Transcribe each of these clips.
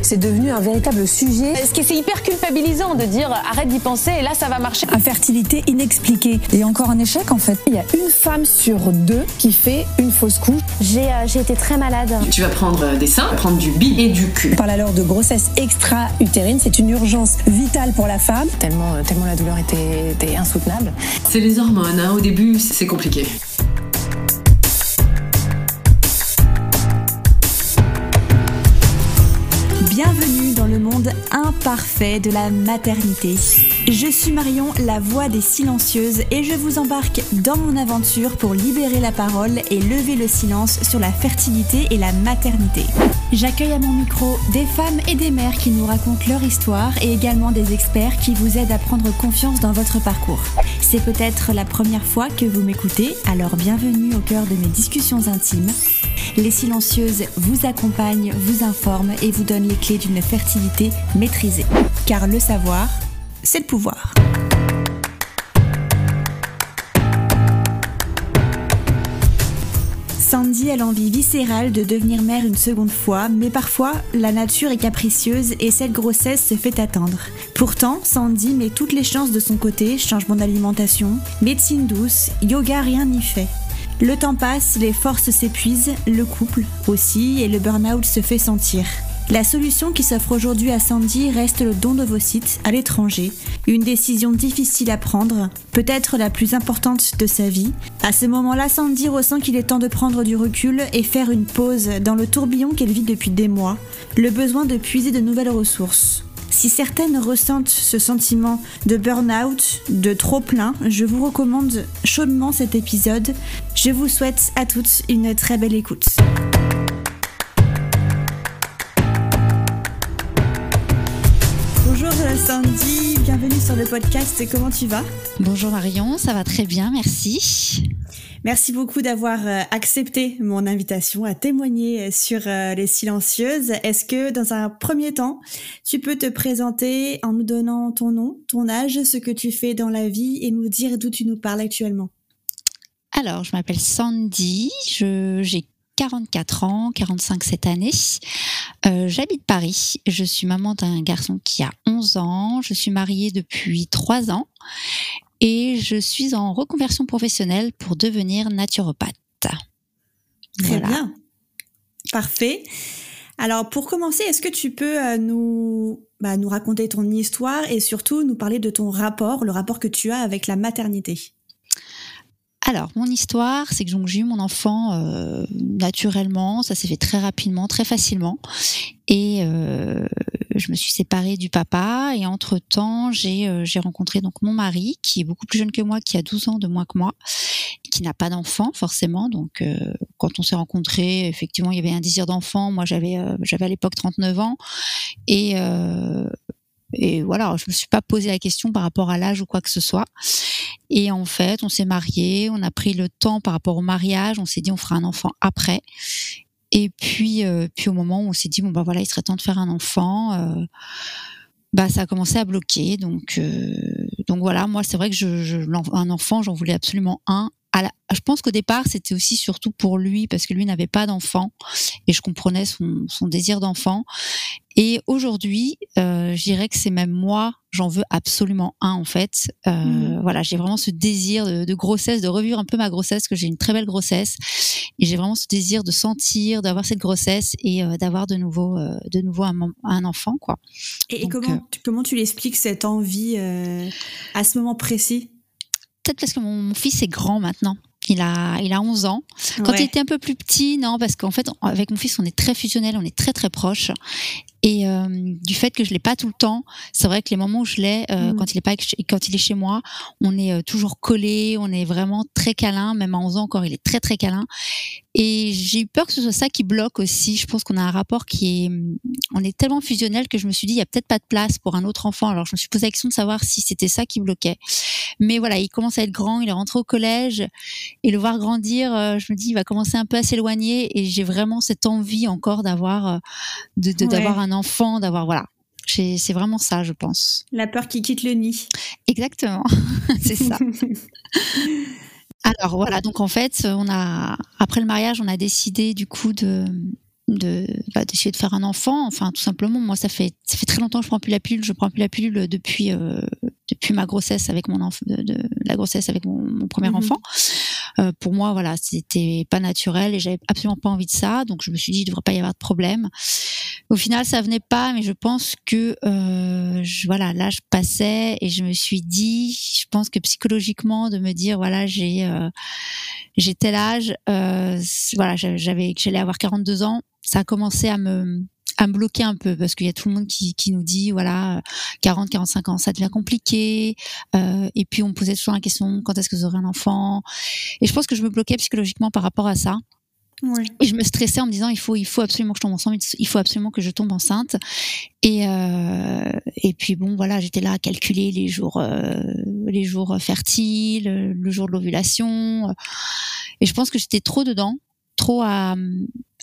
C'est devenu un véritable sujet. Ce qui c'est hyper culpabilisant de dire arrête d'y penser et là ça va marcher? Infertilité inexpliquée et encore un échec en fait. Il y a une femme sur deux qui fait une fausse couche. J'ai euh, été très malade. Tu vas prendre des seins, prendre du bi et du cul. On parle alors de grossesse extra-utérine, c'est une urgence vitale pour la femme. Tellement, euh, tellement la douleur était, était insoutenable. C'est les hormones, hein. au début c'est compliqué. Monde imparfait de la maternité. Je suis Marion, la voix des silencieuses, et je vous embarque dans mon aventure pour libérer la parole et lever le silence sur la fertilité et la maternité. J'accueille à mon micro des femmes et des mères qui nous racontent leur histoire et également des experts qui vous aident à prendre confiance dans votre parcours. C'est peut-être la première fois que vous m'écoutez, alors bienvenue au cœur de mes discussions intimes. Les silencieuses vous accompagnent, vous informent et vous donnent les clés d'une fertilité maîtrisée. Car le savoir, c'est le pouvoir. Sandy a l'envie viscérale de devenir mère une seconde fois, mais parfois la nature est capricieuse et cette grossesse se fait attendre. Pourtant, Sandy met toutes les chances de son côté, changement d'alimentation, médecine douce, yoga, rien n'y fait. Le temps passe, les forces s'épuisent, le couple aussi, et le burn-out se fait sentir. La solution qui s'offre aujourd'hui à Sandy reste le don de vos sites à l'étranger, une décision difficile à prendre, peut-être la plus importante de sa vie. À ce moment-là, Sandy ressent qu'il est temps de prendre du recul et faire une pause dans le tourbillon qu'elle vit depuis des mois, le besoin de puiser de nouvelles ressources. Si certaines ressentent ce sentiment de burn-out, de trop plein, je vous recommande chaudement cet épisode. Je vous souhaite à toutes une très belle écoute. Bonjour Sandy, bienvenue sur le podcast. Comment tu vas? Bonjour Marion, ça va très bien, merci. Merci beaucoup d'avoir euh, accepté mon invitation à témoigner sur euh, les silencieuses. Est-ce que dans un premier temps, tu peux te présenter en nous donnant ton nom, ton âge, ce que tu fais dans la vie et nous dire d'où tu nous parles actuellement? Alors, je m'appelle Sandy, j'ai 44 ans, 45 cette année. Euh, J'habite Paris. Je suis maman d'un garçon qui a 11 ans. Je suis mariée depuis 3 ans et je suis en reconversion professionnelle pour devenir naturopathe. Très bien. Parfait. Alors pour commencer, est-ce que tu peux euh, nous, bah, nous raconter ton histoire et surtout nous parler de ton rapport, le rapport que tu as avec la maternité? Alors, mon histoire, c'est que j'ai eu mon enfant euh, naturellement, ça s'est fait très rapidement, très facilement. Et euh, je me suis séparée du papa et entre-temps, j'ai euh, j'ai rencontré donc mon mari qui est beaucoup plus jeune que moi, qui a 12 ans de moins que moi, qui n'a pas d'enfant forcément. Donc quand on s'est rencontrés, effectivement, il y avait un désir d'enfant. Moi, j'avais j'avais à l'époque 39 ans et et voilà, je me suis pas posé la question par rapport à l'âge ou quoi que ce soit. Et en fait, on s'est mariés, on a pris le temps par rapport au mariage, on s'est dit on fera un enfant après. Et puis, euh, puis au moment où on s'est dit bon bah voilà, il serait temps de faire un enfant, euh, bah ça a commencé à bloquer. Donc euh, donc voilà, moi c'est vrai que je, un enfant, j'en voulais absolument un je pense qu'au départ, c'était aussi surtout pour lui, parce que lui n'avait pas d'enfant, et je comprenais son, son désir d'enfant. Et aujourd'hui, euh, je dirais que c'est même moi, j'en veux absolument un en fait. Euh, mmh. Voilà, j'ai vraiment ce désir de, de, grossesse, de revivre un peu ma grossesse, que j'ai une très belle grossesse, et j'ai vraiment ce désir de sentir, d'avoir cette grossesse et euh, d'avoir de nouveau, de nouveau un, un, enfant, quoi. Et, Donc, comment, tu, comment tu l'expliques cette envie à ce moment précis? Peut-être parce que mon, fils est grand maintenant. Il a, il a 11 ans. Quand il était un peu plus petit, non, parce qu'en fait, avec mon fils, on est très fusionnel, on est très très proches. Et euh, du fait que je l'ai pas tout le temps, c'est vrai que les moments où je l'ai, euh, mmh. quand il est pas, quand il est chez moi, on est euh, toujours collé, on est vraiment très câlin. Même à 11 ans encore, il est très très câlin. Et j'ai eu peur que ce soit ça qui bloque aussi. Je pense qu'on a un rapport qui est, on est tellement fusionnel que je me suis dit, il y a peut-être pas de place pour un autre enfant. Alors je me suis posé la question de savoir si c'était ça qui bloquait. Mais voilà, il commence à être grand, il est rentré au collège et le voir grandir, euh, je me dis, il va commencer un peu à s'éloigner et j'ai vraiment cette envie encore d'avoir, euh, de, d'avoir un enfant, d'avoir voilà. C'est vraiment ça, je pense. La peur qui quitte le nid. Exactement, c'est ça. Alors voilà, donc en fait, on a après le mariage, on a décidé du coup de de bah, d'essayer de faire un enfant. Enfin tout simplement moi ça fait ça fait très longtemps que je prends plus la pilule. Je prends plus la pilule depuis euh, depuis ma grossesse avec mon enfant de, la grossesse avec mon, premier mhm. enfant. Euh, pour moi voilà c'était pas naturel et j'avais absolument pas envie de ça. Donc je me suis dit il devrait pas y avoir de problème. Au final ça venait pas mais je pense que euh, je, voilà là je passais et je me suis dit je pense que psychologiquement de me dire voilà j'ai euh, j'ai tel âge euh, voilà j'avais j'allais avoir 42 ans ça a commencé à me à me bloquer un peu parce qu'il y a tout le monde qui, qui nous dit voilà 40 45 ans ça devient compliqué euh, et puis on me posait toujours la question quand est-ce que vous aurez un enfant? Et je pense que je me bloquais psychologiquement par rapport à ça ouais. et je me stressais en me disant il faut il faut absolument que je tombe enceinte il faut absolument que je tombe enceinte et euh, et puis bon voilà j'étais là à calculer les jours euh, les jours fertiles le jour de l'ovulation et je pense que j'étais trop dedans trop à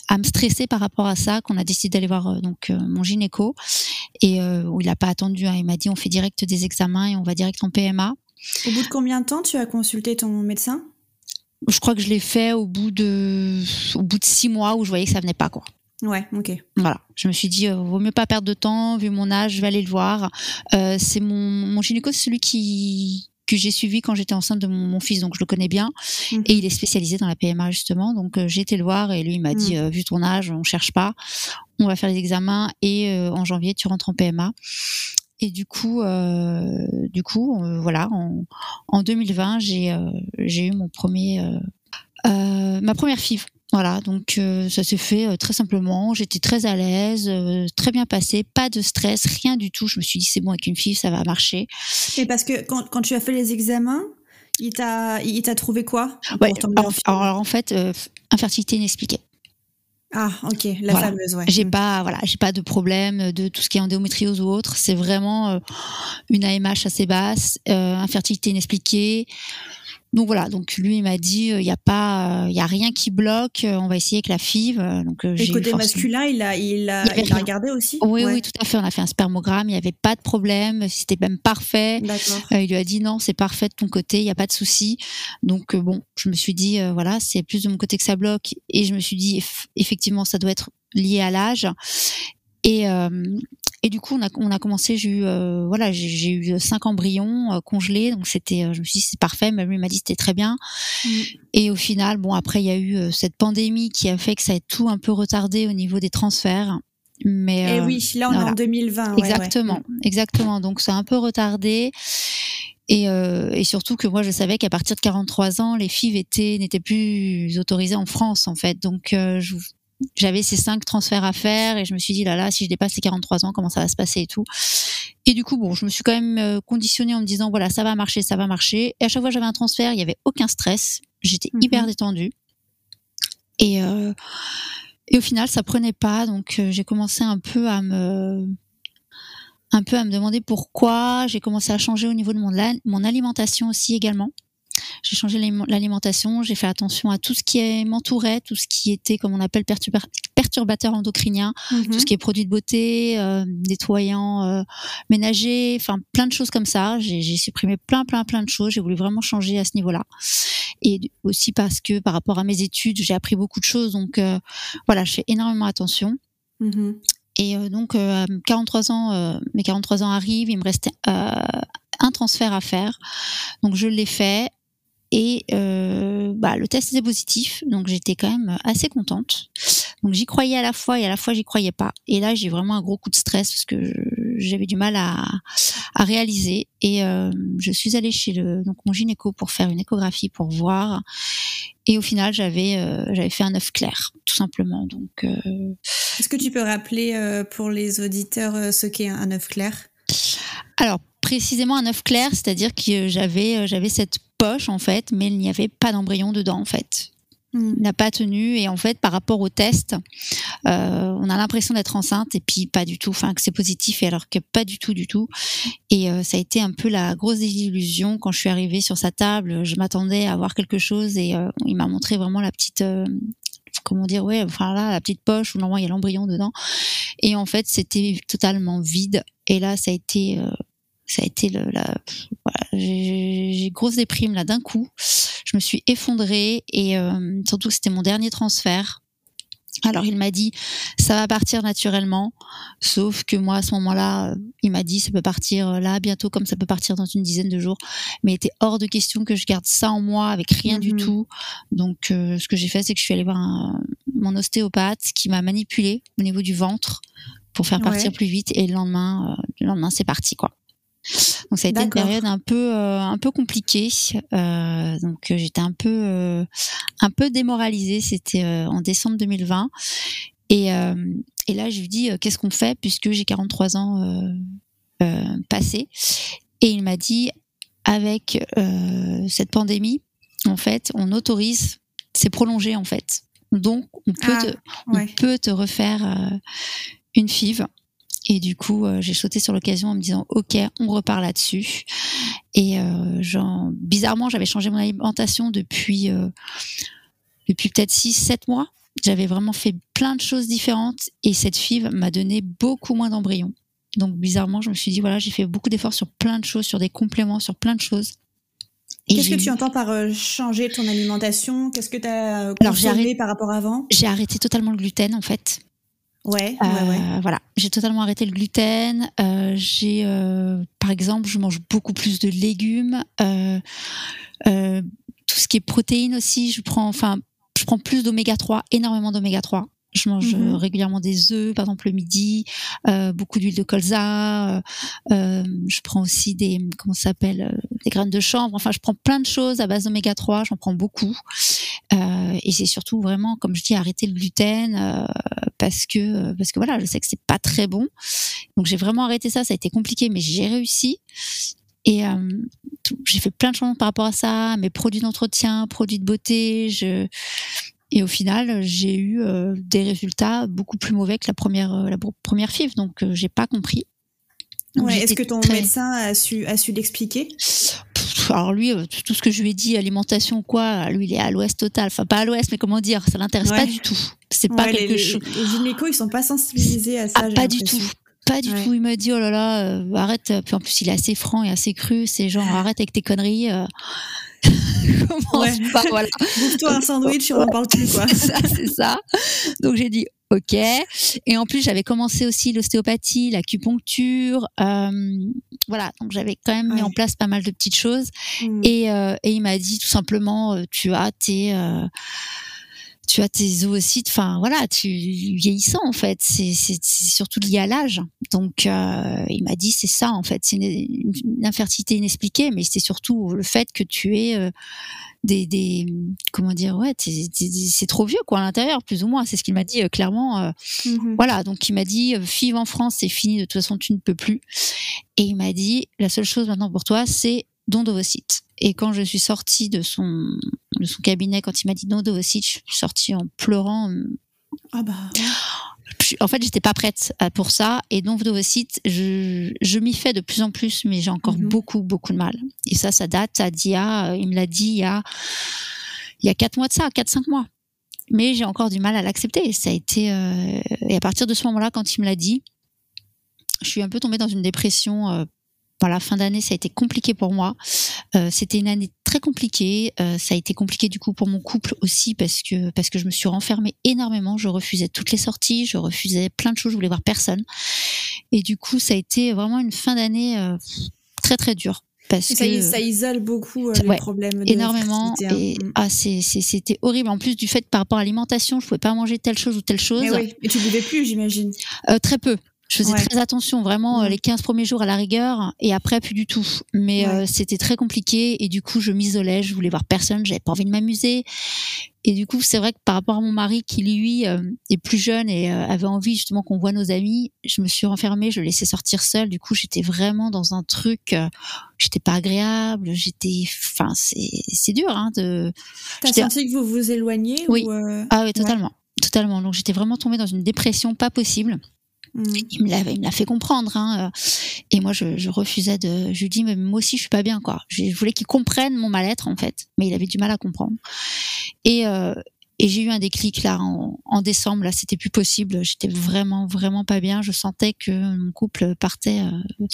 à me stresser par rapport à ça qu'on a décidé d'aller voir euh, donc mon gynéco et où il a pas attendu. Hein, il m'a dit on fait direct des examens et on va direct en PMA. Au bout de combien de temps tu as consulté ton médecin? Je crois que je l'ai fait au bout de au bout de six mois où je voyais que ça venait pas quoi. Ouais, ok. Voilà, je me suis dit, vaut mieux pas perdre de temps, vu mon âge, je vais aller le voir. c'est mon, mon gynéco, c'est celui qui, que j'ai suivi quand j'étais enceinte de mon, fils, donc je le connais bien. Mhm. Et il est spécialisé dans la PMA justement, donc euh, j'ai été le voir et lui il m'a dit, mhm. euh, vu ton âge, on cherche pas, on va faire les examens et euh, en janvier tu rentres en PMA. Et du coup, du coup, voilà, en, en 2020, j'ai j'ai eu mon premier, ma première FIV. Voilà, donc euh, ça s'est fait euh, très simplement. J'étais très à l'aise, euh, très bien passé, pas de stress, rien du tout. Je me suis dit c'est bon avec une fille, ça va marcher. Et parce que quand, quand tu as fait les examens, il t'a il t'a trouvé quoi alors, en fait, infertilité inexpliquée. Ah ok, la fameuse ouais. J'ai mm. pas voilà, j'ai pas de problème de tout ce qui est endométriose ou autre. C'est vraiment une AMH assez basse, infertilité inexpliquée. Donc voilà, donc lui il m'a dit il y a pas il y a rien qui bloque, on va essayer avec la FIV. Donc Et côté masculin, il a il a, il a regardé aussi Oui oui, tout à fait, on a fait un spermogramme, il y avait pas de problème, c'était même parfait. Euh, il lui a dit non, c'est parfait de ton côté, il y a pas de souci. Donc euh, bon, je me suis dit euh, voilà, c'est plus de mon côté que ça bloque et je me suis dit effectivement ça doit être lié à l'âge. Et, et du coup, on a, on a commencé. J'ai eu, euh, voilà, j'ai eu cinq embryons euh, congelés, donc c'était, euh, je me suis dit c'est parfait. Mais lui m'a dit c'était très bien. Mm. Et au final, bon, après il y a eu cette pandémie qui a fait que ça a tout un peu retardé au niveau des transferts. Mais et eh oui, là on est en 2020. exactement, mm. exactement. Donc c'est un peu retardé. Et, euh, et, surtout que moi, je savais qu'à partir de 43 ans, les FIV étaient n'étaient plus autorisées en France, en fait. Donc, euh, je, j'avais ces cinq transferts à faire et je me suis dit là là si je dépasse les 43 ans comment ça va se passer et tout. Et du coup bon je me suis quand même euh, conditionnée en me disant voilà ça va marcher ça va marcher. Et à chaque fois que j'avais un transfert il y avait aucun stress. J'étais mhm. hyper détendue. Et euh, et au final ça prenait pas. Donc euh, j'ai commencé un peu à me un peu à me demander pourquoi. J'ai commencé à changer au niveau de mon mon alimentation aussi également j'ai changé l'alimentation, j'ai fait attention à tout ce qui m'entourait, tout ce qui était, comme on appelle, perturbateur endocrinien, tout ce mhm. qui est produits de beauté, euh, nettoyants euh, ménagers, enfin plein de choses comme ça. J'ai supprimé plein, plein, plein de choses. J'ai voulu vraiment changer à ce niveau-là. Et aussi parce que par rapport à mes études, j'ai appris beaucoup de choses. Donc euh, voilà, je fais énormément attention. Mhm. Et donc, 43 ans, mes 43 ans arrivent, il me restait un transfert à faire. Donc je l'ai fait. Et euh, bah, le test était positif, donc j'étais quand même assez contente. Donc j'y croyais à la fois et à la fois j'y croyais pas. Et là j'ai vraiment un gros coup de stress parce que j'avais du mal à, à réaliser. Et euh, je suis allée chez le donc mon gynéco pour faire une échographie pour voir. Et au final j'avais euh, j'avais fait un œuf clair tout simplement. Donc est-ce que tu peux rappeler pour les auditeurs ce qu'est un œuf clair? Alors précisément un œuf clair, c'est-à-dire que j'avais j'avais cette poche en fait, mais il n'y avait pas d'embryon dedans en fait. Il n'a pas tenu et en fait par rapport au test, euh, on a l'impression d'être enceinte et puis pas du tout, enfin que c'est positif et alors que pas du tout du tout. Et euh, ça a été un peu la grosse désillusion quand je suis arrivée sur sa table. Je m'attendais à voir quelque chose et euh, il m'a montré vraiment la petite comment dire ouais enfin là la petite poche où normalement il y a l'embryon dedans et en fait c'était totalement vide et là ça a été ça a été le, la, voilà, j'ai grosse déprime là d'un coup. Je me suis effondrée et euh, surtout c'était mon dernier transfert. Alors il m'a dit ça va partir naturellement, sauf que moi à ce moment-là, il m'a dit ça peut partir là bientôt comme ça peut partir dans une dizaine de jours, mais il était hors de question que je garde ça en moi avec rien du Mhm. tout. Donc euh, ce que j'ai fait c'est que je suis allée voir un- mon ostéopathe qui m'a manipulé au niveau du ventre pour faire partir Ouais. plus vite et le lendemain euh, le lendemain c'est parti quoi. Donc ça a été une période un peu euh, un peu compliquée. Euh, donc euh, j'étais un peu euh, un peu démoralisée. C'était en décembre 2020 et et là je lui dis qu'est-ce qu'on fait puisque j'ai 43 ans passés et il m'a dit avec cette pandémie en fait on autorise c'est prolongé en fait donc on peut Ah, te, ouais. on peut te refaire une FIV. Et du coup, euh, j'ai sauté sur l'occasion en me disant, OK, on repart là-dessus. Et euh, genre, bizarrement, j'avais changé mon alimentation depuis, euh, depuis peut-être 6-7 mois. J'avais vraiment fait plein de choses différentes et cette FIV m'a donné beaucoup moins d'embryons. Donc bizarrement, je me suis dit, voilà, j'ai fait beaucoup d'efforts sur plein de choses, sur des compléments, sur plein de choses. Qu'est-ce que tu entends par euh, changer ton alimentation? Qu'est-ce que tu as consommé arrêté- par rapport à avant? J'ai arrêté totalement le gluten en fait. Ouais, Euh. Voilà, j'ai totalement arrêté le gluten. Euh, j'ai, euh, par exemple, je mange beaucoup plus de légumes. Tout ce qui est protéines aussi, je prends, enfin, je prends plus d'oméga 3, énormément d'oméga 3. Je mange Mhm. euh, régulièrement des œufs, par exemple le midi, euh, beaucoup d'huile de colza. euh, euh, je prends aussi des, comment s'appelle, euh, des graines de chanvre. Enfin, je prends plein de choses à base d'oméga 3. J'en prends beaucoup. Euh, et c'est surtout vraiment, comme je dis, arrêter le gluten euh, parce que parce que voilà, je sais que c'est pas très bon. Donc j'ai vraiment arrêté ça. Ça a été compliqué, mais j'ai réussi. Et euh, j'ai fait plein de changements par rapport à ça, mes produits d'entretien, produits de beauté. Je et au final, j'ai eu euh, des résultats beaucoup plus mauvais que la première euh, la première FIV. Donc euh, j'ai pas compris. Ouais, Est-ce que ton très- médecin a su, a su l'expliquer? Alors lui, euh, tout ce que je lui ai dit, alimentation quoi, lui il est à l'ouest total. Enfin pas à l'ouest, mais comment dire, ça l'intéresse Ouais. pas du tout. C'est pas quelque les, chose. les, gynécos, ils sont pas sensibilisés à ça. Ah, pas du tout. Pas du Ouais. tout. Il m'a dit, oh là là, euh, arrête. Puis en plus, il est assez franc et assez cru. C'est genre, arrête avec tes conneries. euh. Commence Ouais. pas, voilà. Bouffe-toi un sandwich et on en parle plus, quoi. c'est ça, c'est ça. Donc j'ai dit ok. Et en plus j'avais commencé aussi l'ostéopathie, l'acupuncture, euh, voilà. Donc j'avais quand même mis en place pas mal de petites choses. Mm. Et, euh, et il m'a dit tout simplement, euh, tu as tes euh, tu as tes oocytes, enfin voilà, tu vieillissant en fait, c'est surtout lié à l'âge. Donc euh, il m'a dit c'est ça en fait, c'est une, une infertilité inexpliquée, mais c'est surtout le fait que tu es euh, des des comment dire ouais, c'est trop vieux quoi à l'intérieur plus ou moins, c'est ce qu'il m'a dit euh, clairement. euh, Mhm. voilà, donc il m'a dit euh, FIV en France, c'est fini, de toute façon tu ne peux plus. Et il m'a dit la seule chose maintenant pour toi, c'est don d'ovocytes. Et quand je suis sortie de son de son cabinet, quand il m'a dit don d'ovocytes, je suis sortie en pleurant. Ah bah. En fait, j'étais pas prête pour ça. Et don d'ovocytes, je, je m'y fais de plus en plus, mais j'ai encore Mhm. beaucoup beaucoup de mal. Et ça, ça date à d'il y a, euh, il me l'a dit il y a il y a quatre mois de ça, quatre cinq mois. Mais j'ai encore du mal à l'accepter. Ça a été euh, et à partir de ce moment-là, quand il me l'a dit, je suis un peu tombée dans une dépression. Euh, voilà, fin d'année, ça a été compliqué pour moi. Euh, C'était une année très compliquée. Euh, ça a été compliqué du coup pour mon couple aussi parce que parce que je me suis renfermée énormément. Je refusais toutes les sorties, je refusais plein de choses. Je voulais voir personne. Et du coup, ça a été vraiment une fin d'année euh, très très dure parce Et ça, que is- ça isole beaucoup Ouais, les problèmes de énormément et hein. Mm. ah c'était horrible en plus du fait par rapport à l'alimentation je pouvais pas manger telle chose ou telle chose Mais oui. Et tu buvais plus, j'imagine. Euh, très peu je faisais Ouais. très attention vraiment euh, les 15 premiers jours à la rigueur et après plus du tout. Mais Ouais. euh, c'était très compliqué et du coup je m'isolais je voulais voir personne j'avais pas envie de m'amuser. Et du coup c'est vrai que par rapport à mon mari qui lui euh, est plus jeune et euh, avait envie justement qu'on voit nos amis je me suis renfermée je le laissais sortir seul du coup j'étais vraiment dans un truc j'étais pas agréable j'étais enfin c'est dur hein de T'as senti que vous vous éloignez Oui. ou, euh, ah oui totalement. Totalement. Donc j'étais vraiment tombée dans une dépression pas possible mm. il me l'a il me l'a fait comprendre hein, euh, et moi je, je refusais de je lui dis mais moi aussi je suis pas bien quoi. Je, je voulais qu'il comprenne mon mal-être en fait. Mais il avait du mal à comprendre. Et euh, et j'ai eu un déclic là en, en décembre là. C'était plus possible. J'étais vraiment vraiment pas bien. Je sentais que mon couple partait euh,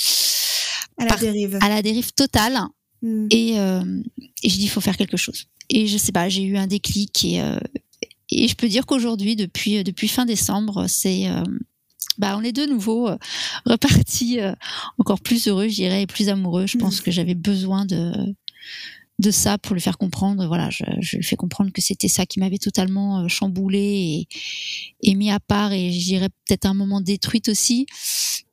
À la par- dérive. à la dérive totale. Mm. et, euh, et j'ai dit il faut faire quelque chose. Et je sais pas j'ai eu un déclic et et je peux dire qu'aujourd'hui, depuis depuis fin décembre, c'est bah, on est de nouveau euh, reparti euh, encore plus heureux, je dirais, et plus amoureux. Je pense mm. que j'avais besoin de de ça pour lui faire comprendre. Voilà, je, je lui fais comprendre que c'était ça qui m'avait totalement euh, chamboulé et, et mis à part, et je dirais peut-être un moment détruite aussi.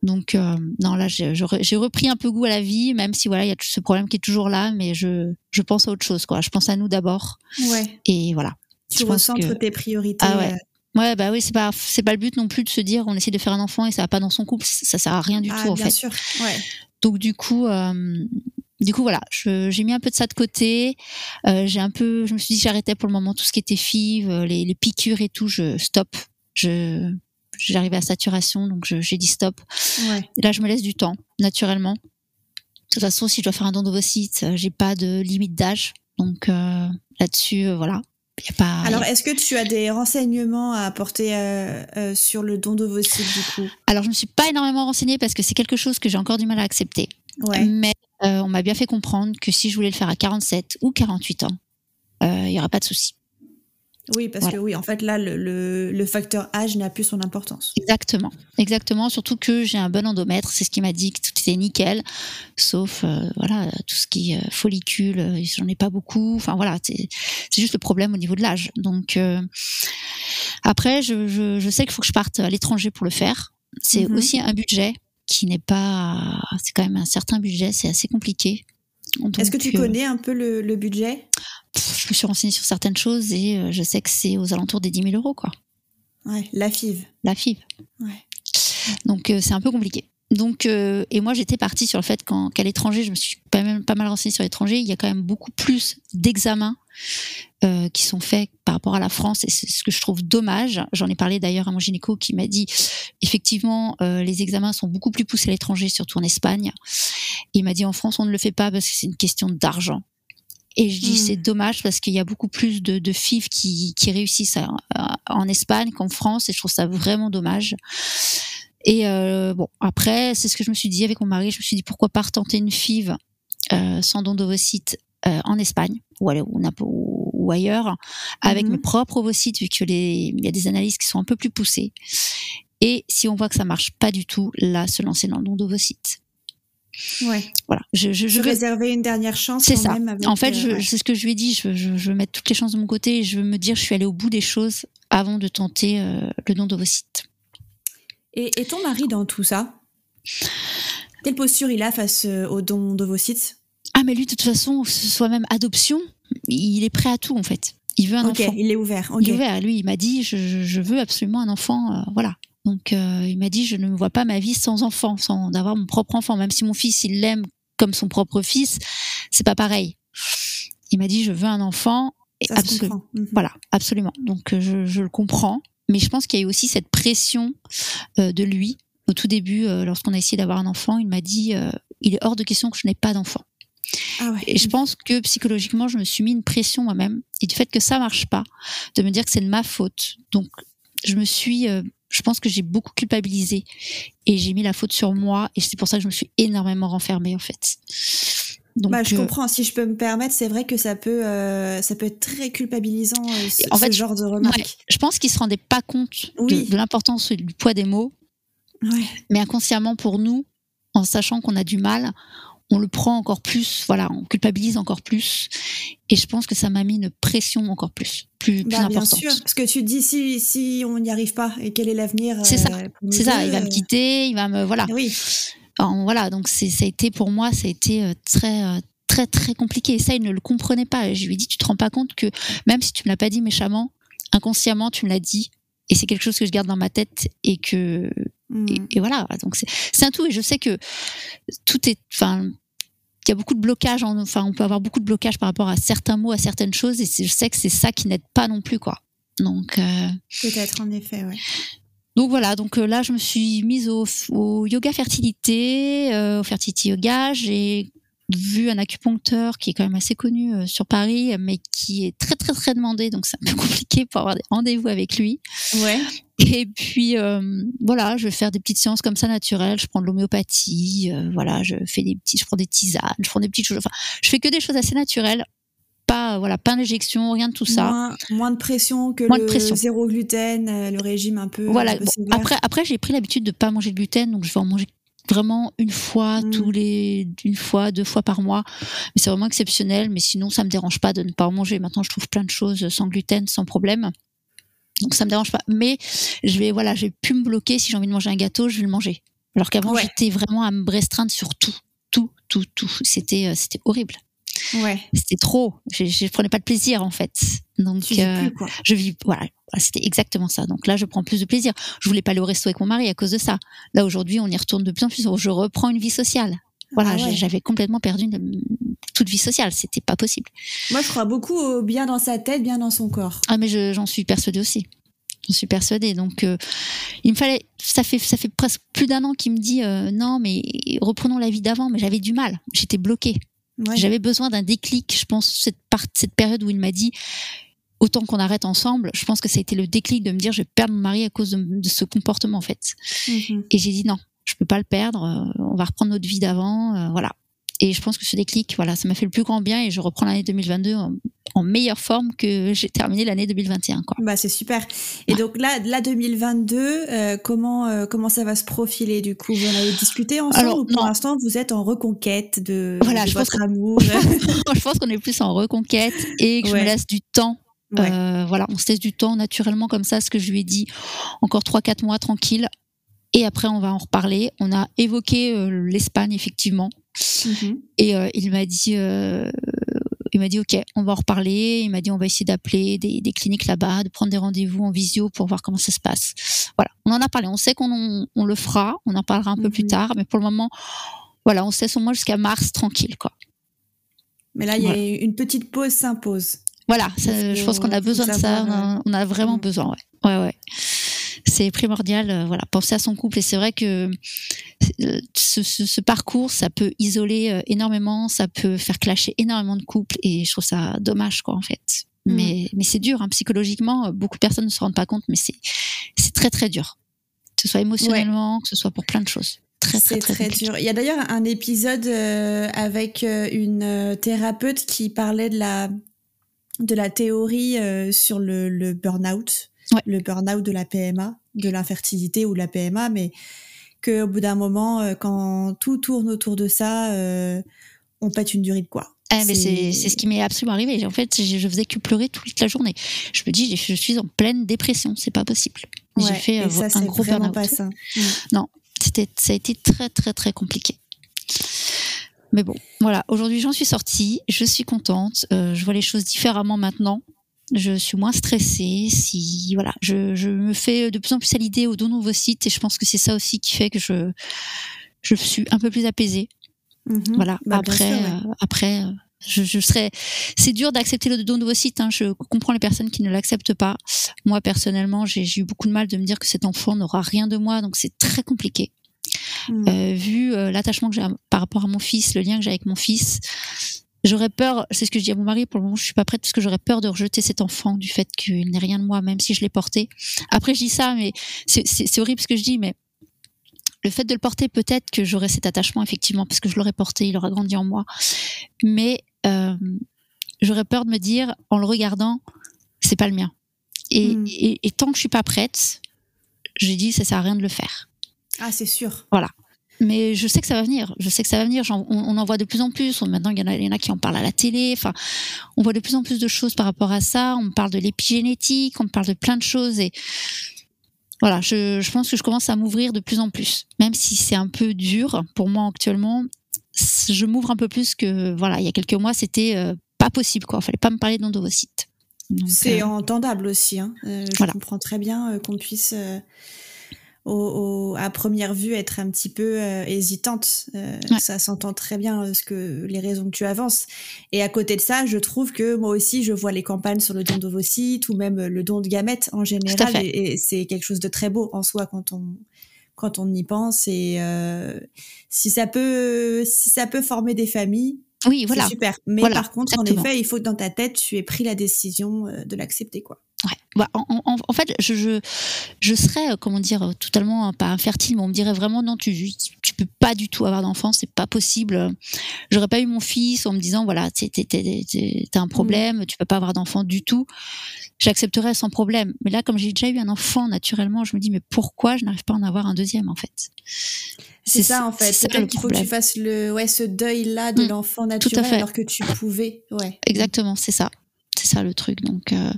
Donc non, là, j'ai repris un peu goût à la vie, même si voilà, il y a ce problème qui est toujours là, mais je je pense à autre chose, quoi. Je pense à nous d'abord. Ouais. Et voilà. Tu recentres tes priorités. Ah ouais. Ouais, bah oui, c'est pas c'est pas le but non plus de se dire on essaie de faire un enfant et ça va pas dans son couple, ça sert à rien du ah, tout en bien fait. sûr. Ouais. Donc du coup, euh, du coup voilà, j'ai mis un peu de ça de côté. Euh, j'ai un peu, je me suis dit j'arrêtais pour le moment tout ce qui était FIV, euh, les, les piqûres et tout, je stop. Je j'arrivais à saturation, donc j'ai dit stop. Ouais. Et là, je me laisse du temps naturellement. De toute façon, si je dois faire un don j'ai pas de limite d'âge, donc là-dessus, voilà. Alors, est-ce que tu as des renseignements à apporter euh, euh, sur le don d'ovocytes du coup? Alors, je ne me suis pas énormément renseignée parce que c'est quelque chose que j'ai encore du mal à accepter. Ouais. Mais euh, on m'a bien fait comprendre que si je voulais le faire à 47 ou 48 ans, il n'y aura pas de souci. Oui, parce que oui, en fait, là, le, le, facteur âge n'a plus son importance. Exactement, exactement. Surtout que j'ai un bon endomètre, c'est ce qui m'a dit que tout était nickel, sauf euh, voilà tout ce qui est euh, follicule, euh, j'en ai pas beaucoup. Enfin voilà, c'est juste le problème au niveau de l'âge. Donc après, je, je, je, sais qu'il faut que je parte à l'étranger pour le faire. C'est mhm. aussi un budget qui n'est pas, c'est quand même un certain budget, c'est assez compliqué. Est-ce que tu connais un peu le, le budget? Je me suis renseignée sur certaines choses et euh, je sais que c'est aux alentours des 10 000 euros, quoi. Ouais, la FIV. La FIV. Ouais. Donc euh, c'est un peu compliqué. Donc euh, et moi j'étais partie sur le fait qu'à l'étranger, je me suis pas même pas mal renseignée sur l'étranger, il y a quand même beaucoup plus d'examens euh, qui sont faits par rapport à la France et c'est ce que je trouve dommage. J'en ai parlé d'ailleurs à mon gynéco qui m'a dit effectivement euh, les examens sont beaucoup plus poussés à l'étranger, surtout en Espagne. Il m'a dit en France on ne le fait pas parce que c'est une question d'argent. Et je dis, hmm. c'est dommage parce qu'il y a beaucoup plus de, de FIV qui, qui réussissent en Espagne qu'en France et je trouve ça vraiment dommage. Et euh, bon, après, c'est ce que je me suis dit avec mon mari. Je me suis dit, pourquoi pas retenter une FIV euh, sans don d'ovocytes euh, en Espagne ou, ou, ou ailleurs avec hmm. mes propres ovocytes vu que les, il y a des analyses qui sont un peu plus poussées. Et si on voit que ça marche pas du tout, là, se lancer dans le don d'ovocytes. Ouais. Voilà. Je, je, je vais réserver une dernière chance. C'est ça. Même avec, en fait, euh, c'est ce que je lui ai dit. Je, je, je, veux mettre toutes les chances de mon côté et je veux me dire, je suis allée au bout des choses avant de tenter euh, le don d'ovocytes. Et, et ton mari dans tout ça? Quelle posture il a face euh, au don d'ovocytes Ah, mais lui, de toute façon, que ce soit même adoption, il est prêt à tout en fait. Il veut un okay, enfant. Il est ouvert. Okay. Il est ouvert. Lui, il m'a dit, je, je, veux absolument un enfant. Euh, voilà. Donc, euh, il m'a dit, je ne me vois pas ma vie sans enfant, sans d'avoir mon propre enfant. Même si mon fils, il l'aime comme son propre fils, c'est pas pareil. Il m'a dit, je veux un enfant. Et Ça absolument. -hmm. Voilà, absolument. Donc, je, je le comprends. Mais je pense qu'il y a eu aussi cette pression euh, de lui. Au tout début, euh, lorsqu'on a essayé d'avoir un enfant, il m'a dit, euh, il est hors de question que je n'ai pas d'enfant. Ah ouais. Et je pense que psychologiquement, je me suis mis une pression moi-même. Et du fait que ça marche pas, de me dire que c'est de ma faute. Donc, je me suis, euh, je pense que j'ai beaucoup culpabilisé et j'ai mis la faute sur moi. Et c'est pour ça que je me suis énormément renfermée en fait. Donc, bah, je euh, comprends. Si je peux me permettre, c'est vrai que ça peut, euh, ça peut être très culpabilisant euh, ce, en fait, ce genre de remarques. Ouais, je pense qu'il se rendait pas compte Oui. de, de l'importance du poids des mots, Ouais. mais inconsciemment pour nous, en sachant qu'on a du mal, on le prend encore plus, voilà, on culpabilise encore plus. Et je pense que ça m'a mis une pression encore plus, plus, plus Bah, bien importante. sûr, parce que tu te dis si, si on n'y arrive pas et quel est l'avenir C'est ça, euh, C'est ça, il va me quitter, il va me, voilà. Oui, Voilà, donc ça a été pour moi, ça a été euh, très, euh, très, très compliqué. Et ça, il ne le comprenait pas. Je lui ai dit, tu te rends pas compte que même si tu me l'as pas dit méchamment, inconsciemment, tu me l'as dit. Et c'est quelque chose que je garde dans ma tête et que, Mm. et, et voilà. Donc c'est, un tout. Et je sais que tout est, enfin, il y a beaucoup de blocages. en- Enfin, on peut avoir beaucoup de blocages par rapport à certains mots, à certaines choses. Et je sais que c'est ça qui n'aide pas non plus, quoi. Donc, euh, peut-être en effet, ouais. Donc voilà, donc euh, là je me suis mise au, au yoga fertilité, euh, au fertility yoga. J'ai vu un acupuncteur qui est quand même assez connu euh, sur Paris, mais qui est très très très demandé, donc c'est un peu compliqué pour avoir des rendez-vous avec lui. Ouais. Et puis euh, voilà, je vais faire des petites séances comme ça naturelles. Je prends de l'homéopathie, euh, voilà, je fais des petits, je prends des tisanes, je prends des petites choses. Enfin, je fais que des choses assez naturelles pas, voilà, pas d'injection, rien de tout ça. Moins, moins de pression que Moins le de pression. zéro gluten, euh, le régime un peu. Voilà. un peu Bon, sévère. après, après j'ai pris l'habitude de pas manger de gluten, donc je vais en manger vraiment une fois Mm. tous les une fois deux fois par mois mais c'est vraiment exceptionnel mais sinon ça me dérange pas de ne pas en manger maintenant je trouve plein de choses sans gluten sans problème donc ça me dérange pas mais je vais voilà je vais plus me bloquer si j'ai envie de manger un gâteau je vais le manger alors qu'avant Ouais. j'étais vraiment à me restreindre sur tout tout tout tout c'était euh, c'était horrible Ouais. c'était trop. Je, je prenais pas de plaisir en fait. Donc Tu vis euh, plus, quoi. je vis voilà. Voilà, c'était exactement ça. Donc là je prends plus de plaisir. Je voulais pas aller au resto avec mon mari à cause de ça. Là aujourd'hui on y retourne de plus en plus. Je reprends une vie sociale. Voilà Ah ouais. j'avais complètement perdu une- toute vie sociale. C'était pas possible. Moi, je crois beaucoup au bien dans sa tête, bien dans son corps. ah mais je- j'en suis persuadée aussi. J'en suis persuadée. Donc euh, il me fallait ça fait ça fait presque plus d'un an qu'il me dit euh, non mais reprenons la vie d'avant. Mais j'avais du mal. J'étais bloquée Ouais. J'avais besoin d'un déclic, je pense, cette, part, cette période où il m'a dit autant qu'on arrête ensemble. Je pense que ça a été le déclic de me dire je vais perdre mon mari à cause de, de ce comportement en fait. Mhm. Et j'ai dit non, je peux pas le perdre. euh, on va reprendre notre vie d'avant, euh, voilà. Et je pense que ce déclic, voilà, ça m'a fait le plus grand bien et je reprends l'année 2022 en, en meilleure forme que j'ai terminé l'année 2021. Quoi. Bah c'est super. Et Ouais. donc là, là 2022, euh, comment euh, comment ça va se profiler du coup? Vous en avez discuté ensemble Alors, ou pour l'instant vous êtes en reconquête de, Voilà, de je pense votre amour? Je pense qu'on est plus en reconquête et que je me laisse du temps. Ouais. Euh, voilà, on se laisse du temps naturellement comme ça, ce que je lui ai dit, encore 3-4 mois tranquille. Et après, on va en reparler. On a évoqué euh, l'Espagne, effectivement. Mhm. Et euh, il m'a dit, euh, il m'a dit, ok, on va en reparler. Il m'a dit, on va essayer d'appeler des, des cliniques là-bas, de prendre des rendez-vous en visio pour voir comment ça se passe. Voilà, on en a parlé. On sait qu'on on le fera. On en parlera un peu plus Mhm. tard, mais pour le moment, voilà, on laisse au moins jusqu'à mars tranquille, quoi. Mais là, il y a une petite pause s'impose. Voilà, ça- je pense qu'on a besoin de ça. savoir, On a, on a vraiment Mm. besoin, ouais. Ouais, ouais. C'est primordial, euh, voilà, penser à son couple. Et c'est vrai que euh, ce, ce- ce parcours, ça peut isoler euh, énormément, ça peut faire clasher énormément de couples. Et je trouve ça dommage, quoi, en fait. Mm. Mais, mais c'est dur, hein, psychologiquement. Beaucoup de personnes ne se rendent pas compte, mais c'est, c'est très, très dur. Que ce soit émotionnellement, que ce soit pour plein de choses. Très, très, très, dur. Il y a d'ailleurs un épisode euh, avec une thérapeute qui parlait de la de la théorie euh, sur le, le burn-out, Ouais. le burn-out de la PMA, de l'infertilité ou de la PMA, mais qu'au bout d'un moment, euh, quand tout tourne autour de ça, euh, on pète une durite, quoi. Ah, mais c'est c'est ce qui m'est absolument arrivé. En fait, je, je faisais que pleurer toute la journée. Je me dis, je suis en pleine dépression, c'est pas possible. J'ai fait et euh, ça, un gros burn-out. pas ça. C'était, ça a été très, très, très compliqué. Mais bon, voilà. Aujourd'hui, j'en suis sortie. Je suis contente. Euh, je vois les choses différemment maintenant. Je suis moins stressée. Si voilà, je, je me fais de plus en plus à l'idée au don nouveau site et je pense que c'est ça aussi qui fait que je je suis un peu plus apaisée. Mhm. Voilà. Bah, après, sûr, ouais. euh, après, euh, je, je serais. C'est dur d'accepter le don nouveau site. Hein. Je comprends les personnes qui ne l'acceptent pas. Moi, personnellement, j'ai eu beaucoup de mal de me dire que cet enfant n'aura rien de moi, donc c'est très compliqué. Mhm. Euh, vu l'attachement que j'ai par rapport à mon fils, le lien que j'ai avec mon fils, j'aurais peur. C'est ce que je dis à mon mari. Pour le moment, je suis pas prête parce que j'aurais peur de rejeter cet enfant du fait qu'il n'ait rien de moi, même si je l'ai porté. Après, je dis ça, mais c'est- horrible ce que je dis, mais le fait de le porter, peut-être que j'aurais cet attachement effectivement parce que je l'aurais porté, il aura grandi en moi. Mais euh, j'aurais peur de me dire en le regardant, c'est pas le mien. Et, Mm. et, et tant que je suis pas prête, j'ai dit ça sert à rien de le faire. Ah, c'est sûr. Mais je sais que ça va venir. Je sais que ça va venir. On, on en voit de plus en plus. Maintenant, il y, en a, il y en a qui en parlent à la télé. Enfin, on voit de plus en plus de choses par rapport à ça. On me parle de l'épigénétique. On me parle de plein de choses. Et voilà, je, je pense que je commence à m'ouvrir de plus en plus. Même si c'est un peu dur pour moi actuellement, je m'ouvre un peu plus que voilà. Il y a quelques mois, c'était euh, pas possible. Quoi. Fallait pas me parler d'endovocyte. Donc, C'est euh, entendable aussi. Hein. Euh, je Voilà. comprends très bien euh, qu'on puisse, au- au- à première vue, être un petit peu euh, hésitante. Euh, Ouais. Ça s'entend très bien euh, ce que les raisons que tu avances. Et à côté de ça, je trouve que moi aussi, je vois les campagnes sur le don d'ovocytes ou même euh, le don de gamètes en général. Et, et c'est quelque chose de très beau en soi quand on quand on y pense. Et euh, si ça peut si ça peut former des familles, oui, voilà. c'est super. Mais Voilà, par contre, exactement. en effet, il faut que dans ta tête, tu aies pris la décision euh, de l'accepter, quoi. Ouais. Bah, en, en- en fait, je, je, je serais, euh, comment dire, euh, totalement euh, pas infertile, mais on me dirait vraiment non, tu, tu peux pas du tout avoir d'enfant, c'est pas possible. J'aurais pas eu mon fils en me disant voilà, t'as un problème, tu peux pas avoir d'enfant du tout. J'accepterais sans problème. Mais là, comme j'ai déjà eu un enfant naturellement, je me dis mais pourquoi je n'arrive pas à en avoir un deuxième en fait? C'est ça en fait. Peut-être qu'il faut que tu fasses le ouais ce deuil là de mm. l'enfant naturel alors que tu pouvais. Ouais. Exactement, c'est ça c'est ça le truc. Donc euh,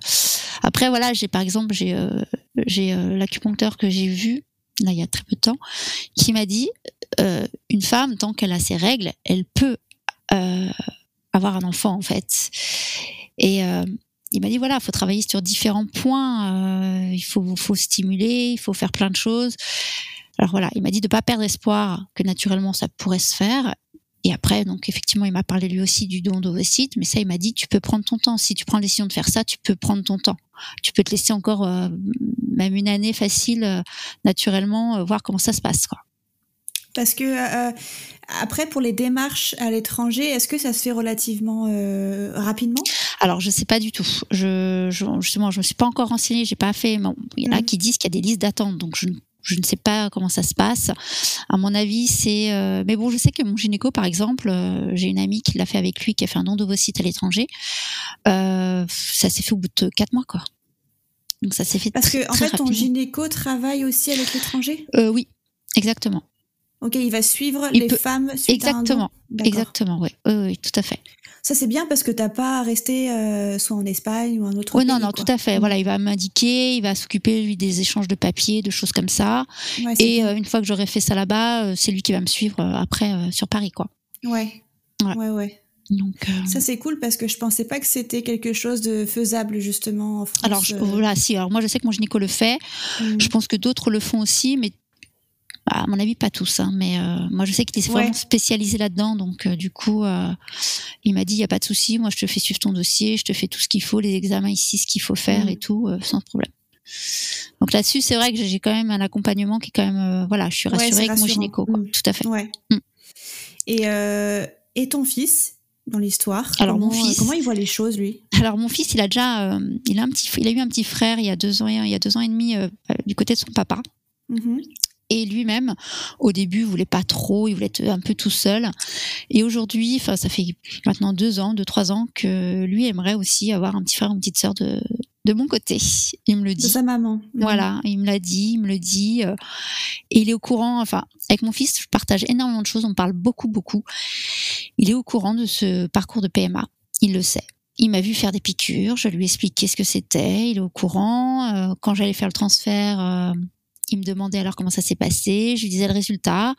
après voilà, j'ai par exemple j'ai euh, j'ai euh, l'acupuncteur que j'ai vu là il y a très peu de temps qui m'a dit une femme tant qu'elle a ses règles, elle peut avoir un enfant en fait. Et il m'a dit voilà, il faut travailler sur différents points, il faut faut stimuler, il faut faire plein de choses. Alors voilà, il m'a dit de pas perdre espoir que naturellement ça pourrait se faire et après, donc effectivement, il m'a parlé lui aussi du don d'ovocytes, mais ça, il m'a dit tu peux prendre ton temps. Si tu prends la décision de faire ça, tu peux prendre ton temps. Tu peux te laisser encore euh, même une année facile, euh, naturellement, euh, voir comment ça se passe, quoi. Parce que après, pour les démarches à l'étranger, est-ce que ça se fait relativement rapidement? Alors, je sais pas du tout. Je, je, justement, je me suis pas encore renseignée. J'ai pas fait. il y en a mmh. qui disent qu'il y a des listes d'attente, donc je ne je ne sais pas comment ça se passe. À mon avis, c'est. Euh, mais bon, je sais que mon gynéco, par exemple, euh, j'ai une amie qui l'a fait avec lui, qui a fait un don d'ovocytes à l'étranger. Euh, ça s'est fait au bout de quatre mois, quoi. Donc ça s'est fait. Parce que en fait, ton gynéco travaille aussi avec l'étranger? oui, exactement. Ok, il va suivre les femmes suite exactement, à un exactement, oui, oui, oui, tout à fait. Ça c'est bien parce que t'as pas à rester euh, soit en Espagne ou un autre oui, pays. non, non, tout à fait. Voilà, il va m'indiquer, il va s'occuper lui des échanges de papiers, de choses comme ça. et euh, une fois que j'aurai fait ça là-bas, euh, c'est lui qui va me suivre après sur Paris, quoi. Ouais. Ouais, ouais. Donc, Ça c'est cool parce que je pensais pas que c'était quelque chose de faisable justement en France. Alors voilà, si. Alors moi je sais que mon gynéco le fait. Mmh. Je pense que d'autres le font aussi, mais bah, à mon avis, pas tous, hein, mais euh, moi je sais qu'il est vraiment spécialisé là-dedans, donc euh, du coup, il m'a dit il y a pas de souci, moi je te fais suivre ton dossier, je te fais tout ce qu'il faut, les examens ici, ce qu'il faut faire et mm. tout, sans problème. Donc là-dessus, c'est vrai que j'ai quand même un accompagnement qui est quand même, voilà, je suis rassurée avec mon gynéco, mm. tout à fait. Ouais. Mm. Et et ton fils dans l'histoire Alors comment, mon fils, comment il voit les choses lui? Alors mon fils, il a déjà, il a un petit, il a eu un petit frère il y a deux ans, il y a deux ans et demi du côté de son papa. Et lui-même au début voulait pas trop il voulait être un peu tout seul. Et aujourd'hui enfin ça fait maintenant deux ans deux trois ans que lui aimerait aussi avoir un petit frère ou une petite sœur de de mon côté. Il me le dit. de sa maman. Voilà il me l'a dit il me le dit euh, et il est au courant enfin avec mon fils je partage énormément de choses on parle beaucoup beaucoup. Il est au courant de ce parcours de PMA il le sait. Il m'a vu faire des piqûres, je lui ai expliqué ce que c'était, il est au courant. Euh, quand j'allais faire le transfert, euh, il me demandait alors comment ça s'est passé, je lui disais le résultat.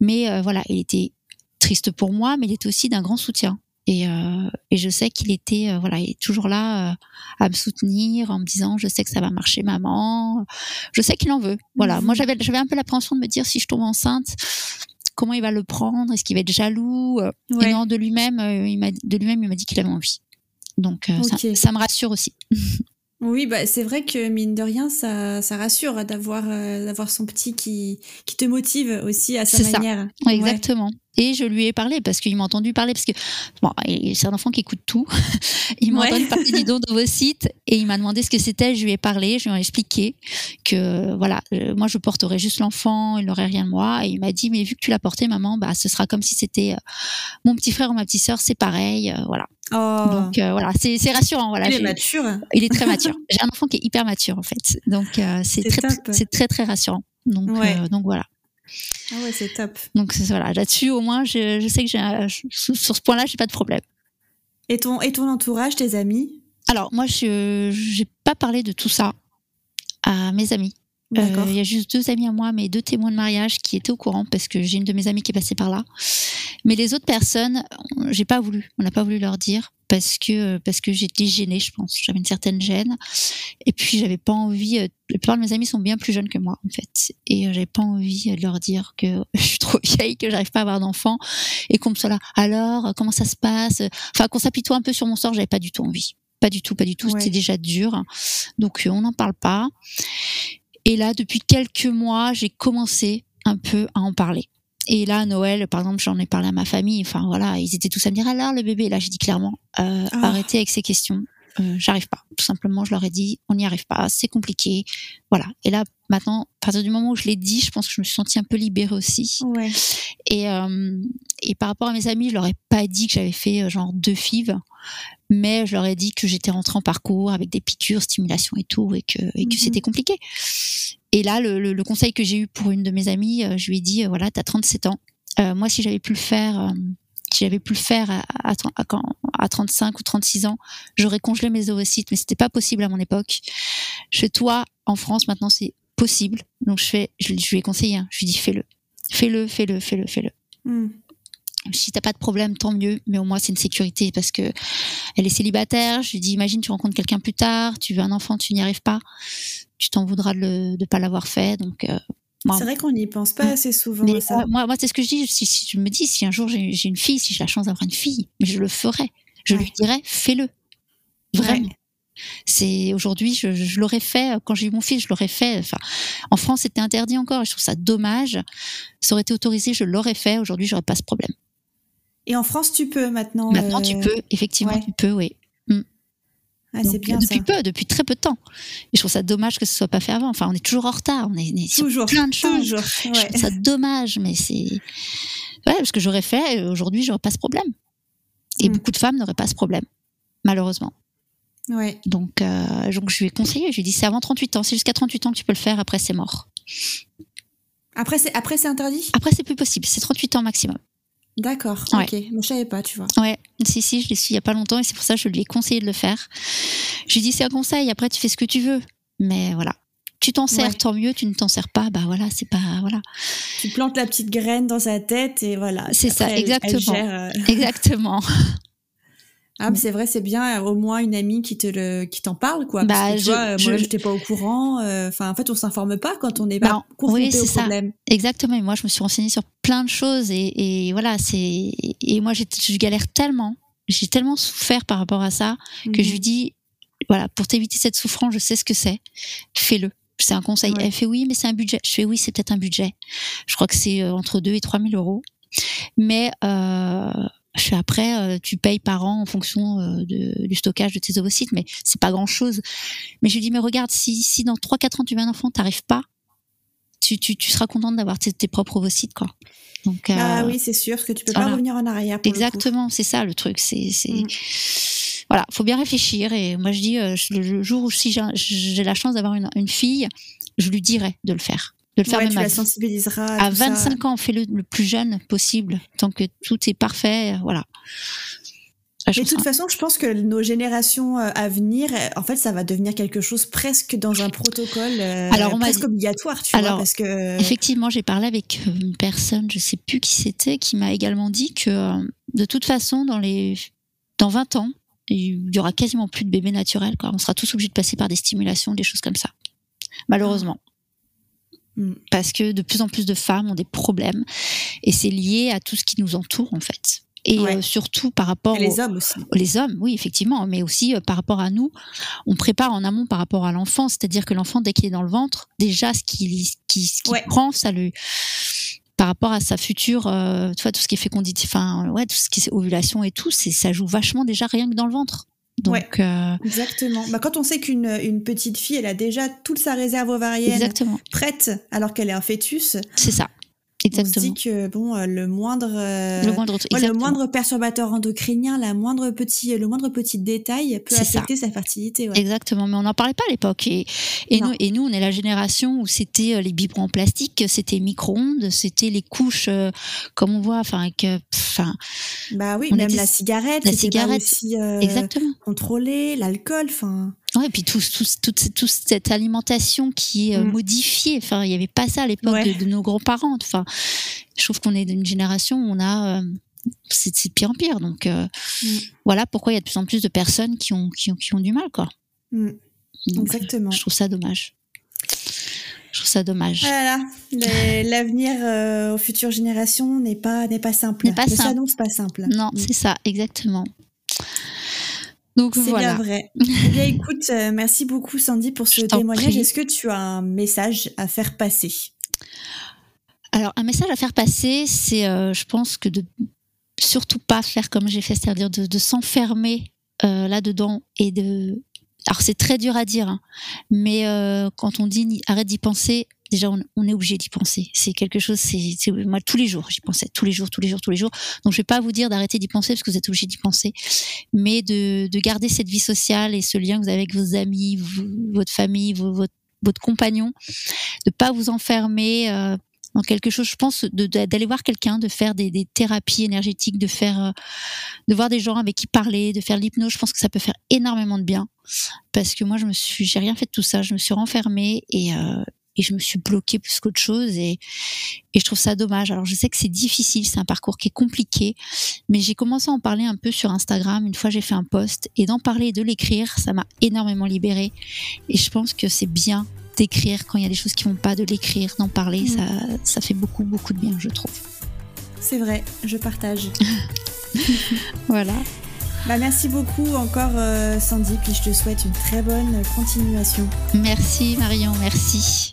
Mais euh, voilà, il était triste pour moi, mais il était aussi d'un grand soutien. Et, euh, et je sais qu'il était euh, voilà, il est toujours là à me soutenir en me disant je sais que ça va marcher maman. Je sais qu'il en veut. Voilà, moi mhm. j'avais j'avais un peu l'appréhension de me dire si je tombe enceinte comment il va le prendre Est-ce qu'il va être jaloux Et non, de lui-même, il m'a de lui-même, il m'a dit qu'il avait envie. Donc ça, ça, me rassure aussi. Oui, bah, c'est vrai que mine de rien, ça, ça rassure d'avoir euh, d'avoir son petit qui, qui te motive aussi à sa manière. Ça. Exactement. Et je lui ai parlé parce qu'il m'a entendu parler parce que bon, c'est un enfant qui écoute tout. il m'a entendu parler du don de vos sites et il m'a demandé ce que c'était. Je lui ai parlé, je lui ai expliqué que voilà, euh, moi je porterais juste l'enfant, il n'aurait rien de moi. Et il m'a dit mais vu que tu l'as porté, maman, bah ce sera comme si c'était euh, mon petit frère ou ma petite sœur, c'est pareil, voilà. Oh. Donc euh, voilà, c'est rassurant. Voilà, il est mature. Il est très mature. J'ai un enfant qui est hyper mature en fait, donc euh, c'est très, c'est très très rassurant. Donc euh, donc voilà. Ah ouais, c'est top. Donc voilà, là-dessus au moins, je, je sais que j'ai sur ce point-là, j'ai pas de problème. Et ton et ton entourage, tes amis? Alors moi, je j'ai pas parlé de tout ça à mes amis. Il y a juste deux amis à moi, mais deux témoins de mariage qui étaient au courant parce que j'ai une de mes amies qui est passée par là. Mais les autres personnes, j'ai pas voulu. On n'a pas voulu leur dire parce que parce que j'étais gênée, je pense. J'avais une certaine gêne. Et puis j'avais pas envie. Euh, la plupart de mes amis sont bien plus jeunes que moi en fait, et euh, j'avais pas envie de leur dire que je suis trop vieille, que j'arrive pas à avoir d'enfants, et qu'on me soit là. Alors comment ça se passe? Enfin qu'on s'apitoie un peu sur mon sort. J'avais pas du tout envie. Pas du tout, pas du tout. C'était déjà dur. Donc on n'en parle pas. Et là, depuis quelques mois, j'ai commencé un peu à en parler. Et là, Noël, par exemple, j'en ai parlé à ma famille. Enfin voilà, ils étaient tous à me dire alors le bébé. Là, j'ai dit clairement, euh, ah. arrêtez avec ces questions. euh, j'arrive pas. Tout simplement, je leur ai dit, on n'y arrive pas, c'est compliqué. Voilà. Et là, maintenant, à partir du moment où je l'ai dit, je pense que je me suis sentie un peu libérée aussi. Ouais. Et, euh, et par rapport à mes amis, je leur ai pas dit que j'avais fait euh, genre deux FIV, mais je leur ai dit que j'étais rentrée en parcours avec des piqûres, stimulation et tout, et que, et que Mhm. c'était compliqué. Et là, le, le, le conseil que j'ai eu pour une de mes amies, euh, je lui ai dit, euh, voilà, t'as 37 ans. Euh, moi, si j'avais pu le faire, euh, si j'avais pu le faire à, à, à, quand- à 35 ou 36 ans, j'aurais congelé mes ovocytes, mais c'était pas possible à mon époque. Fais, toi, en France, maintenant, c'est possible. Donc, je fais, je, je lui ai conseillé, hein, je lui ai dit, fais-le. Fais-le, fais-le, fais-le, fais-le. Mm. Si t'as pas de problème, tant mieux, mais au moins c'est une sécurité parce que elle est célibataire. Je lui dis, imagine, tu rencontres quelqu'un plus tard, tu veux un enfant, tu n'y arrives pas, tu t'en voudras de, de pas l'avoir fait. Donc, euh, C'est vrai qu'on n'y pense pas assez souvent mais à ça. moi, moi, moi, c'est ce que je dis. Si, si je me dis, si un jour j'ai une fille, si j'ai la chance d'avoir une fille, mais je le ferai. Je Ouais. lui dirais, fais-le. Vraiment. Ouais. C'est aujourd'hui, je, je l'aurais fait quand j'ai eu mon fils, je l'aurais fait. Enfin, en France, c'était interdit encore. Je trouve ça dommage. Ça aurait été autorisé, je l'aurais fait. Aujourd'hui, j'aurais pas ce problème. Et en France, tu peux maintenant. Maintenant, euh, tu peux, effectivement, ouais. tu peux, oui. Ah, Donc, c'est bien depuis ça. peu, depuis très peu de temps. Et je trouve ça dommage que ce soit pas fait avant. Enfin, on est toujours en retard. On est, on est sur Toujours. plein de choses. Toujours. Je trouve ça dommage, mais c'est ouais, parce que j'aurais fait euh, aujourd'hui, j'aurais pas ce problème. Et Mm. beaucoup de femmes n'auraient pas ce problème, malheureusement. Ouais. Donc, euh, donc je lui ai conseillé, je lui ai dit c'est avant 38 ans, c'est jusqu'à 38 ans que tu peux le faire, après c'est mort. Après, c'est après c'est interdit? Après c'est plus possible, c'est 38 ans maximum. D'accord. Ouais. Ok. Moi, je savais pas, tu vois. Ouais, si si, je l'ai su il y a pas longtemps et c'est pour ça que je lui ai conseillé de le faire. Je lui ai dit c'est un conseil, après tu fais ce que tu veux, mais voilà. Tu t'en sers, Ouais. tant mieux. Tu ne t'en sers pas, bah voilà, c'est pas voilà. Tu plantes la petite graine dans sa tête et voilà. C'est ça, elle exactement. gère, euh, Exactement. Ah, mais c'est vrai, c'est bien euh, au moins une amie qui te le, qui t'en parle, quoi. Bah, Parce que, tu je- vois, euh, je- moi, j'étais pas au courant. euh, Enfin, en fait, on s'informe pas quand on n'est Bah, pas confronté oui, au ça. problème. Exactement. Et moi, je me suis renseignée sur plein de choses et, et voilà, c'est et moi, j'ai- je galère tellement, j'ai tellement souffert par rapport à ça que je lui Mhm. dis, voilà, pour t'éviter cette souffrance, je sais ce que c'est, fais-le. C'est un conseil. Ouais. Elle fait oui, mais c'est un budget. Je fais oui, c'est peut-être un budget. Je crois que c'est entre 2 et 3 000 euros. Mais euh, après, euh, tu payes par an en fonction euh, de, du stockage de tes ovocytes, mais c'est pas grand-chose. Mais je lui dis, mais regarde, si, si dans 3-4 ans tu veux un enfant, t'arrives pas, tu, tu, tu seras contente d'avoir tes, tes propres ovocytes, quoi. Donc, Ah euh, oui, c'est sûr, parce que tu peux pas revenir en arrière. pour. Exactement, c'est ça le truc. C'est, c'est... Mm. voilà, faut bien réfléchir. Et moi, je dis, le le jour où si j'ai, j'ai la chance d'avoir une, une fille, je lui dirai de le faire, de le faire Ouais, même tu à, la sensibiliseras. À, à tout ça. 25 ans. Fais-le le plus jeune possible, tant que tout est parfait. euh, Voilà. Ah, Mais de toute ça- façon, je pense que nos générations euh, à venir, euh, en fait, ça va devenir quelque chose presque dans un protocole euh, Alors, on presque dit- obligatoire, tu vois, Alors, parce que Effectivement, j'ai parlé avec euh, une personne, je sais plus qui c'était, qui m'a également dit que euh, de toute façon, dans les dans 20 ans, il y aura quasiment plus de bébés naturels. Quoi. On sera tous obligés de passer par des stimulations, des choses comme ça. Malheureusement. Mm. Parce que de plus en plus de femmes ont des problèmes et c'est lié à tout ce qui nous entoure en fait. Et Ouais. euh, surtout par rapport et les aux- hommes aussi. les hommes, oui, effectivement, mais aussi euh, par rapport à nous, on prépare en amont par rapport à l'enfant, c'est-à-dire que l'enfant, dès qu'il est dans le ventre, déjà, ce qu'il ce Ouais. prend, ça lui par rapport à sa future, euh, tu vois, tout ce qui est fécondité, enfin, ouais, tout ce qui est ovulation et tout, c'est ça joue vachement déjà rien que dans le ventre. Donc, Ouais. euh, Exactement. Bah, quand on sait qu'une une petite fille, elle a déjà toute sa réserve ovarienne exactement, prête alors qu'elle est un fœtus, c'est ça, on se exactement. dit que bon, euh, le moindre, euh, le moindre, ouais, le exactement. moindre perturbateur endocrinien, la moindre petit, le moindre petit détail peut ça. affecter sa fertilité. Ouais. Exactement, mais on n'en parlait pas à l'époque. Et, et, nous, et nous, on est la génération où c'était euh, les biberons en plastique, c'était micro-ondes, c'était les couches, euh, comme on voit, enfin, Bah oui, même était- la cigarette, la c'était pas cigarette, aussi euh, exactement. contrôlé, l'alcool, enfin. Ouais, et puis tout, tout, toute cette- toute cette alimentation qui est euh, Mm. modifiée. Enfin, il n'y avait pas ça à l'époque Ouais. de, de nos grands-parents. Enfin, je trouve qu'on est d'une génération où on a. euh, c'est de pire en pire. Donc, euh, Mm. voilà pourquoi il y a de plus en plus de personnes qui ont, qui ont, qui ont du mal, quoi. Mm. Donc, Exactement. Je trouve ça dommage. Je trouve ça dommage. Voilà, Le- l'avenir euh, aux futures générations n'est pas n'est pas simple. N'est pas Ne s'annonce pas simple. Non, c'est ça, exactement. Donc C'est voilà. bien vrai. eh bien, écoute, euh, merci beaucoup Sandy pour ce témoignage. Est-ce que tu as un message à faire passer? Alors, un message à faire passer, c'est, euh, je pense que de surtout pas faire comme j'ai fait, c'est-à-dire de, de s'enfermer euh, là-dedans et de... Alors c'est très dur à dire, hein, mais euh, quand on dit arrête d'y penser, déjà on, est obligé d'y penser. C'est quelque chose, c'est moi tous les jours j'y pensais, tous les jours, tous les jours, tous les jours. Donc je vais pas vous dire d'arrêter d'y penser parce que vous êtes obligé d'y penser, mais de, de, garder cette vie sociale et ce lien que vous avez avec vos amis, votre famille, votre, compagnon, de pas vous enfermer. Euh, dans quelque chose, je pense, d'aller voir quelqu'un, de faire des, des, thérapies énergétiques, de faire, euh, de voir des gens avec qui parler, de faire l'hypnose. Je pense que ça peut faire énormément de bien parce que moi, je me suis, j'ai rien fait de tout ça. Je me suis renfermée et, euh, et je me suis bloquée plus qu'autre chose et, et je trouve ça dommage. Alors je sais que c'est difficile, c'est un parcours qui est compliqué, mais j'ai commencé à en parler un peu sur Instagram. Une fois j'ai fait un post et d'en parler et de l'écrire, ça m'a énormément libérée et je pense que c'est bien d'écrire quand il y a des choses qui vont pas, de l'écrire, d'en parler, mm. ça, ça fait beaucoup beaucoup de bien, je trouve. C'est vrai, je partage. voilà. Bah, merci beaucoup encore euh, Sandy, puis je te souhaite une très bonne continuation. Merci Marion, merci.